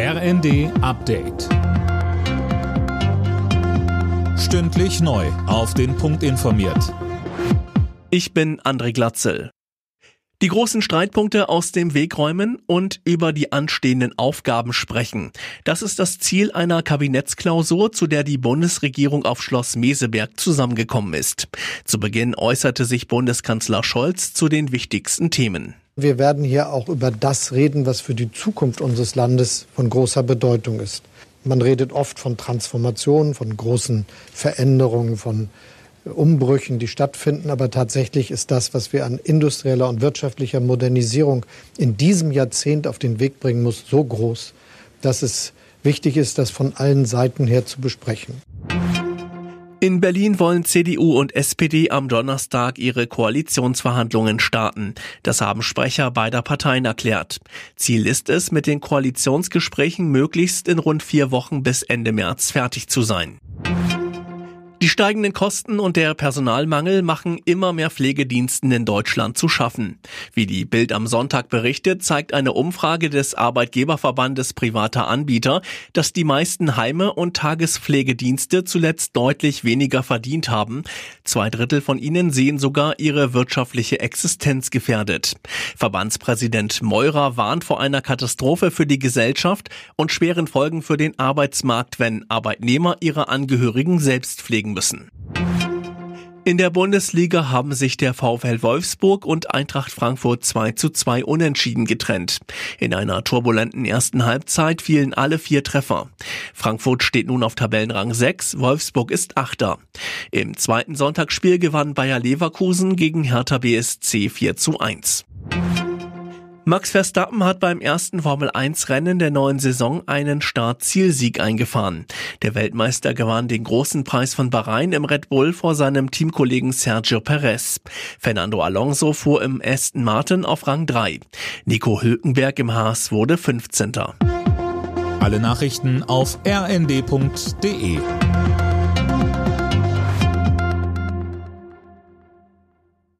RND Update. Stündlich neu. Auf den Punkt informiert. Ich bin André Glatzel. Die großen Streitpunkte aus dem Weg räumen und über die anstehenden Aufgaben sprechen. Das ist das Ziel einer Kabinettsklausur, zu der die Bundesregierung auf Schloss Meseberg zusammengekommen ist. Zu Beginn äußerte sich Bundeskanzler Scholz zu den wichtigsten Themen. Wir werden hier auch über das reden, was für die Zukunft unseres Landes von großer Bedeutung ist. Man redet oft von Transformationen, von großen Veränderungen, von Umbrüchen, die stattfinden. Aber tatsächlich ist das, was wir an industrieller und wirtschaftlicher Modernisierung in diesem Jahrzehnt auf den Weg bringen muss, so groß, dass es wichtig ist, das von allen Seiten her zu besprechen. In Berlin wollen CDU und SPD am Donnerstag ihre Koalitionsverhandlungen starten. Das haben Sprecher beider Parteien erklärt. Ziel ist es, mit den Koalitionsgesprächen möglichst in rund vier Wochen bis Ende März fertig zu sein. Die steigenden Kosten und der Personalmangel machen immer mehr Pflegediensten in Deutschland zu schaffen. Wie die Bild am Sonntag berichtet, zeigt eine Umfrage des Arbeitgeberverbandes privater Anbieter, dass die meisten Heime und Tagespflegedienste zuletzt deutlich weniger verdient haben. Zwei Drittel von ihnen sehen sogar ihre wirtschaftliche Existenz gefährdet. Verbandspräsident Meurer warnt vor einer Katastrophe für die Gesellschaft und schweren Folgen für den Arbeitsmarkt, wenn Arbeitnehmer ihre Angehörigen selbst pflegen müssen. In der Bundesliga haben sich der VfL Wolfsburg und Eintracht Frankfurt 2 zu 2 unentschieden getrennt. In einer turbulenten ersten Halbzeit fielen alle vier Treffer. Frankfurt steht nun auf Tabellenrang 6, Wolfsburg ist Achter. Im zweiten Sonntagsspiel gewann Bayer Leverkusen gegen Hertha BSC 4 zu 1. Max Verstappen hat beim ersten Formel-1-Rennen der neuen Saison einen Start-Zielsieg eingefahren. Der Weltmeister gewann den großen Preis von Bahrain im Red Bull vor seinem Teamkollegen Sergio Perez. Fernando Alonso fuhr im Aston Martin auf Rang 3. Nico Hülkenberg im Haas wurde 15. Alle Nachrichten auf rnd.de